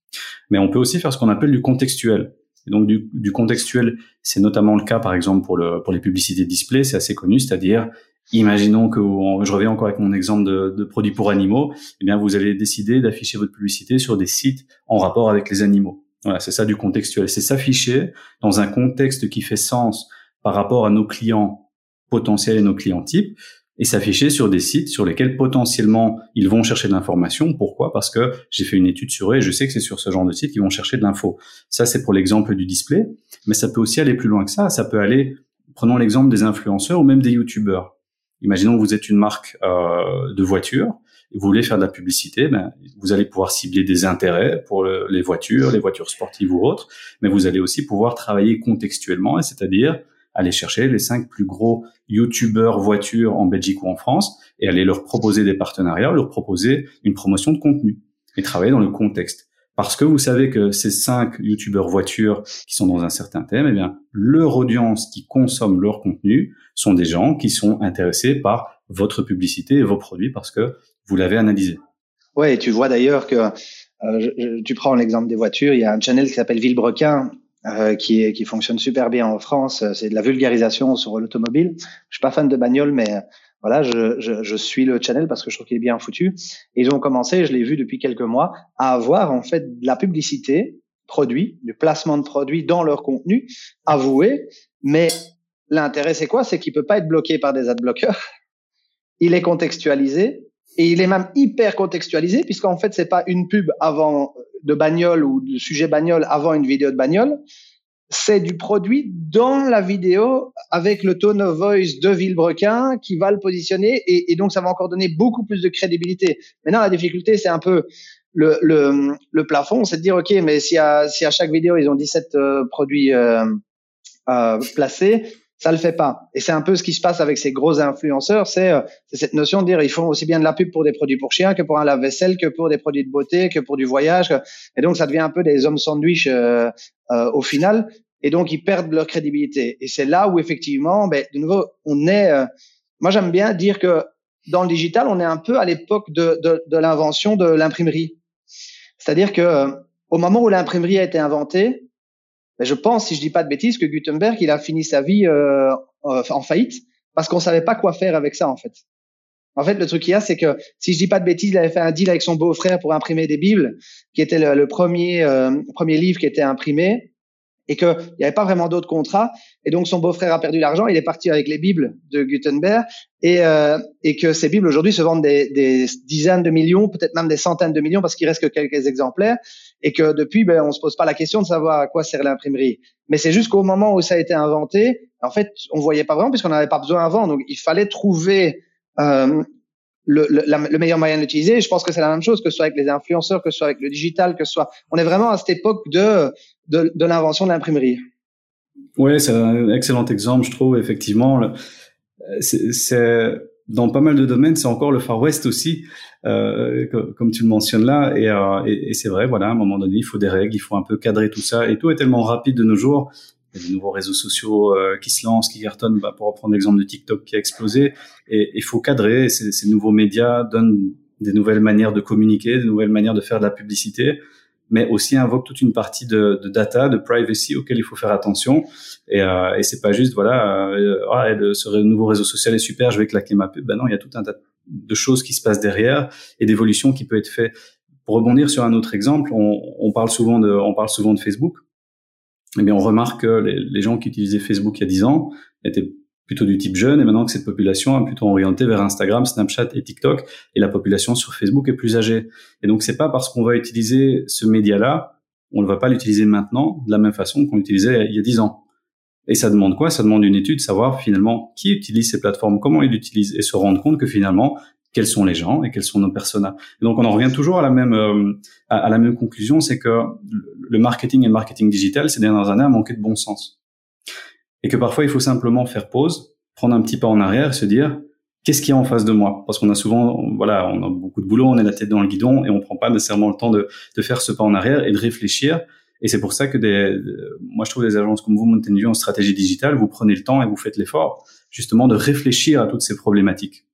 mais on peut aussi faire ce qu'on appelle du contextuel. Et donc du, du contextuel, c'est notamment le cas, par exemple, pour, le, pour les publicités display, c'est assez connu, c'est-à-dire, imaginons que, je reviens encore avec mon exemple de, de produits pour animaux, eh bien, vous allez décider d'afficher votre publicité sur des sites en rapport avec les animaux. Voilà, c'est ça du contextuel. C'est s'afficher dans un contexte qui fait sens par rapport à nos clients potentiels et nos clients types, et s'afficher sur des sites sur lesquels potentiellement ils vont chercher de l'information. Pourquoi? Parce que j'ai fait une étude sur eux et je sais que c'est sur ce genre de site qu'ils vont chercher de l'info. Ça, c'est pour l'exemple du display, mais ça peut aussi aller plus loin que ça. Ça peut aller, prenons l'exemple des influenceurs ou même des youtubeurs. Imaginons que vous êtes une marque euh, de voitures, et vous voulez faire de la publicité, ben, vous allez pouvoir cibler des intérêts pour les voitures, les voitures sportives ou autres, mais vous allez aussi pouvoir travailler contextuellement, c'est-à-dire aller chercher les cinq plus gros youtubeurs voitures en Belgique ou en France et aller leur proposer des partenariats, leur proposer une promotion de contenu et travailler dans le contexte. Parce que vous savez que ces cinq youtubeurs voitures qui sont dans un certain thème, eh bien, leur audience qui consomme leur contenu sont des gens qui sont intéressés par votre publicité et vos produits parce que vous l'avez analysé. Ouais, tu vois d'ailleurs que euh, tu prends l'exemple des voitures, il y a un channel qui s'appelle Villebrequin euh, qui, qui fonctionne super bien en France. C'est de la vulgarisation sur l'automobile. Je suis pas fan de bagnole, mais euh, voilà, je, je, je, suis le channel parce que je trouve qu'il est bien foutu. ils ont commencé, je l'ai vu depuis quelques mois, à avoir en fait de la publicité produit, du placement de produits dans leur contenu, avoué. Mais l'intérêt, c'est quoi? C'est qu'il peut pas être bloqué par des adblockers. Il est contextualisé et il est même hyper contextualisé puisqu'en fait c'est pas une pub avant de bagnole ou de sujet bagnole avant une vidéo de bagnole, c'est du produit dans la vidéo avec le tone of voice de Villebrequin qui va le positionner et, donc ça va encore donner beaucoup plus de crédibilité. Maintenant la difficulté c'est un peu le, le, le plafond, c'est de dire ok mais si à, si à chaque vidéo ils ont 17 euh, produits euh, euh, placés, ça le fait pas. Et c'est un peu ce qui se passe avec ces gros influenceurs, c'est euh, cette notion de dire ils font aussi bien de la pub pour des produits pour chiens que pour un lave-vaisselle, que pour des produits de beauté, que pour du voyage. Et donc ça devient un peu des hommes sandwich euh, euh, au final. Et donc ils perdent leur crédibilité. Et c'est là où effectivement, ben, de nouveau, on est. Euh, moi j'aime bien dire que dans le digital, on est un peu à l'époque de, de, l'invention de l'imprimerie. C'est-à-dire que euh, au moment où l'imprimerie a été inventée, je pense, si je dis pas de bêtises, que Gutenberg, il a fini sa vie euh, en faillite parce qu'on savait pas quoi faire avec ça, en fait. En fait, le truc qu'il y a, c'est que si je dis pas de bêtises, il avait fait un deal avec son beau-frère pour imprimer des Bibles, qui était le, premier euh, premier livre qui était imprimé et qu'il n'y avait pas vraiment d'autres contrats. Et donc son beau-frère a perdu l'argent, il est parti avec les Bibles de Gutenberg, et, euh, et que ces Bibles aujourd'hui se vendent des, des dizaines de millions, peut-être même des centaines de millions, parce qu'il reste que quelques exemplaires, et que depuis, ben, on se pose pas la question de savoir à quoi sert l'imprimerie. Mais c'est juste qu'au moment où ça a été inventé, en fait, on voyait pas vraiment, puisqu'on n'avait pas besoin avant, donc il fallait trouver euh, le, le, le, meilleur moyen d'utiliser. Je pense que c'est la même chose, que ce soit avec les influenceurs, que ce soit avec le digital, que ce soit. On est vraiment à cette époque de de, de l'invention de l'imprimerie. Oui, c'est un excellent exemple, je trouve. Effectivement, c'est dans pas mal de domaines, c'est encore le Far West aussi, euh, comme tu le mentionnes là. Et, euh, et, et c'est vrai, voilà, à un moment donné, il faut des règles, il faut un peu cadrer tout ça. Et tout est tellement rapide de nos jours. Il y a des nouveaux réseaux sociaux euh, qui se lancent, qui cartonnent. Bah, pour reprendre l'exemple de TikTok qui a explosé, et il faut cadrer. Ces, nouveaux médias donnent des nouvelles manières de communiquer, des nouvelles manières de faire de la publicité mais aussi invoque toute une partie de, de data, de privacy auquel il faut faire attention. Et, euh, et c'est pas juste voilà, euh, ah, ce nouveau réseau social est super, je vais claquer ma pub. Ben non, il y a tout un tas de choses qui se passent derrière et d'évolution qui peut être fait. Pour rebondir sur un autre exemple, on, on parle souvent de, on parle souvent de Facebook. Eh bien, on remarque que les, gens qui utilisaient Facebook il y a 10 ans étaient plutôt du type jeune et maintenant que cette population est plutôt orientée vers Instagram, Snapchat et TikTok et la population sur Facebook est plus âgée. Et donc c'est pas parce qu'on va utiliser ce média-là, on ne va pas l'utiliser maintenant de la même façon qu'on l'utilisait il y a 10 ans. Et ça demande quoi? Ça demande une étude, savoir finalement qui utilise ces plateformes, comment ils l'utilisent et se rendre compte que finalement quels sont les gens et quels sont nos personas. donc on en revient toujours à la même euh, à, la même conclusion, c'est que le marketing et le marketing digital ces dernières années a manqué de bon sens et que parfois il faut simplement faire pause, prendre un petit pas en arrière et se dire qu'est-ce qu'il y a en face de moi? Parce qu'on a souvent, voilà, on a beaucoup de boulot, on est la tête dans le guidon et on prend pas nécessairement le temps de, de faire ce pas en arrière et de réfléchir. Et c'est pour ça que des, moi je trouve des agences comme vous, Mountain View, en stratégie digitale, vous prenez le temps et vous faites l'effort justement de réfléchir à toutes ces problématiques.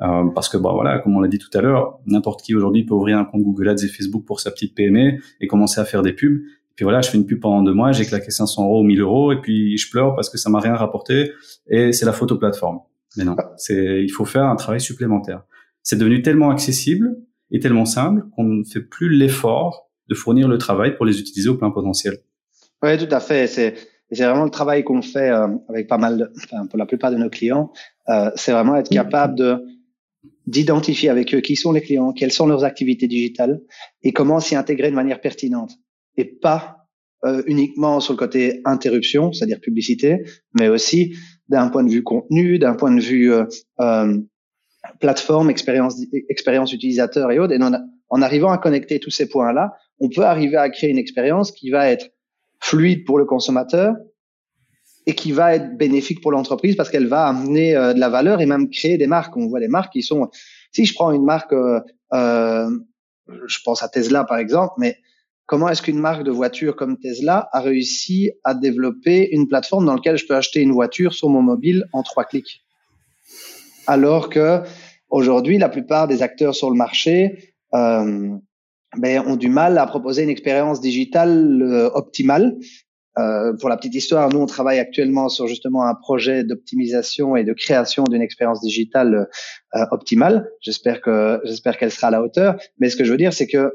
Euh, parce que bon voilà, comme on l'a dit tout à l'heure, n'importe qui aujourd'hui peut ouvrir un compte Google Ads et Facebook pour sa petite PME et commencer à faire des pubs. Puis voilà, je fais une pub pendant deux mois, j'ai claqué 500 euros ou 1000 euros et puis je pleure parce que ça m'a rien rapporté et c'est la photo plateforme. Mais non, c'est il faut faire un travail supplémentaire. C'est devenu tellement accessible et tellement simple qu'on ne fait plus l'effort de fournir le travail pour les utiliser au plein potentiel. Oui, tout à fait. C'est c'est vraiment le travail qu'on fait euh, avec pas mal, de, enfin, pour la plupart de nos clients. Euh, c'est vraiment être capable de d'identifier avec eux qui sont les clients, quelles sont leurs activités digitales et comment s'y intégrer de manière pertinente et pas euh, uniquement sur le côté interruption, c'est-à-dire publicité, mais aussi d'un point de vue contenu, d'un point de vue euh, euh, plateforme, expérience, expérience utilisateur et autres. Et en, en arrivant à connecter tous ces points-là, on peut arriver à créer une expérience qui va être fluide pour le consommateur et qui va être bénéfique pour l'entreprise parce qu'elle va amener euh, de la valeur et même créer des marques. On voit des marques qui sont, si je prends une marque, euh, euh je pense à Tesla par exemple, mais comment est-ce qu'une marque de voiture comme Tesla a réussi à développer une plateforme dans laquelle je peux acheter une voiture sur mon mobile en trois clics? Alors que aujourd'hui, la plupart des acteurs sur le marché ben, ont du mal à proposer une expérience digitale optimale. Euh, pour la petite histoire, nous on travaille actuellement sur justement un projet d'optimisation et de création d'une expérience digitale euh, optimale. J'espère que j'espère qu'elle sera à la hauteur. Mais ce que je veux dire, c'est que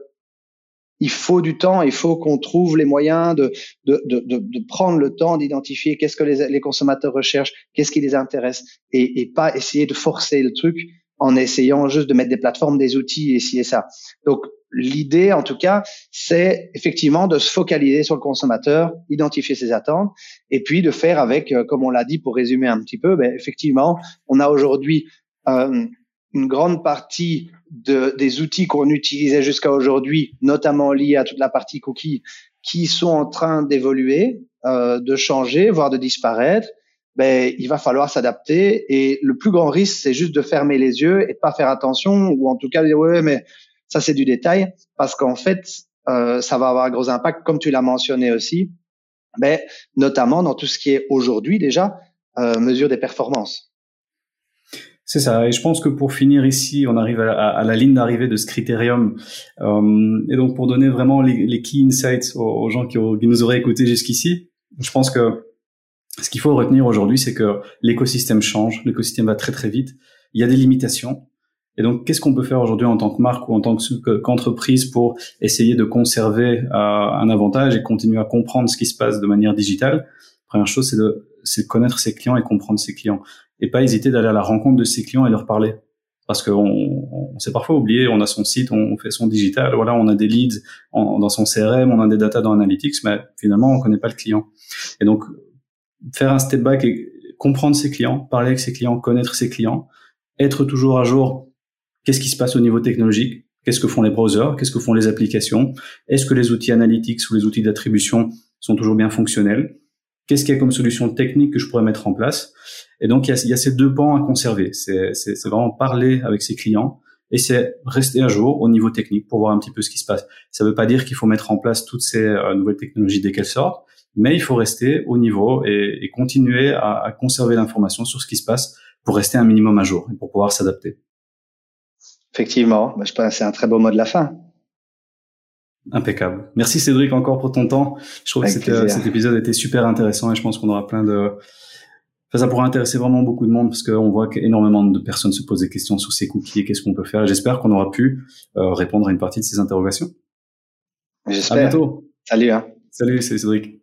il faut du temps, il faut qu'on trouve les moyens de, de, de, de prendre le temps d'identifier qu'est-ce que les, les, consommateurs recherchent, qu'est-ce qui les intéresse, et, et pas essayer de forcer le truc en essayant juste de mettre des plateformes, des outils et ci et ça. Donc l'idée, en tout cas, c'est effectivement de se focaliser sur le consommateur, identifier ses attentes, et puis de faire avec, euh, comme on l'a dit pour résumer un petit peu, ben, effectivement, on a aujourd'hui euh, une grande partie de, des outils qu'on utilisait jusqu'à aujourd'hui, notamment liés à toute la partie cookie, qui sont en train d'évoluer, euh, de changer, voire de disparaître. Ben, il va falloir s'adapter et le plus grand risque, c'est juste de fermer les yeux et de pas faire attention ou en tout cas dire ouais mais ça, c'est du détail parce qu'en fait, euh, ça va avoir un gros impact, comme tu l'as mentionné aussi, mais notamment dans tout ce qui est aujourd'hui déjà euh, mesure des performances. C'est ça. Et je pense que pour finir ici, on arrive à, la ligne d'arrivée de ce critérium. Euh, et donc pour donner vraiment les, key insights aux, gens qui, qui, nous auraient écoutés jusqu'ici, je pense que ce qu'il faut retenir aujourd'hui, c'est que l'écosystème change, l'écosystème va très très vite. Il y a des limitations. Et donc, qu'est-ce qu'on peut faire aujourd'hui en tant que marque ou en tant qu'entreprise pour essayer de conserver euh, un avantage et continuer à comprendre ce qui se passe de manière digitale? Première chose, c'est de, de connaître ses clients et comprendre ses clients, et pas hésiter d'aller à la rencontre de ses clients et leur parler. Parce qu'on on, s'est parfois oublié, on a son site, on fait son digital, voilà, on a des leads dans son CRM, on a des data dans Analytics, mais finalement, on connaît pas le client. Et donc, faire un step back et comprendre ses clients, parler avec ses clients, connaître ses clients, être toujours à jour Qu'est-ce qui se passe au niveau technologique Qu'est-ce que font les browsers Qu'est-ce que font les applications Est-ce que les outils analytiques ou les outils d'attribution sont toujours bien fonctionnels Qu'est-ce qu'il y a comme solution technique que je pourrais mettre en place Et donc, il y, a, il y a, ces deux pans à conserver. C'est vraiment parler avec ses clients et c'est rester à jour au niveau technique pour voir un petit peu ce qui se passe. Ça ne veut pas dire qu'il faut mettre en place toutes ces euh, nouvelles technologies dès qu'elles sortent, mais il faut rester au niveau et, et continuer à, à conserver l'information sur ce qui se passe pour rester un minimum à jour et pour pouvoir s'adapter. Effectivement, bah, je pense que c'est un très beau mot de la fin. Impeccable. Merci Cédric encore pour ton temps. Je trouve que cet épisode était super intéressant et je pense qu'on aura plein de... Enfin, ça pourra intéresser vraiment beaucoup de monde parce qu'on voit qu'énormément de personnes se posent des questions sur ces cookies et qu'est-ce qu'on peut faire. J'espère qu'on aura pu euh, répondre à une partie de ces interrogations. J'espère. À bientôt. Salut. Hein. Salut, c'est Cédric.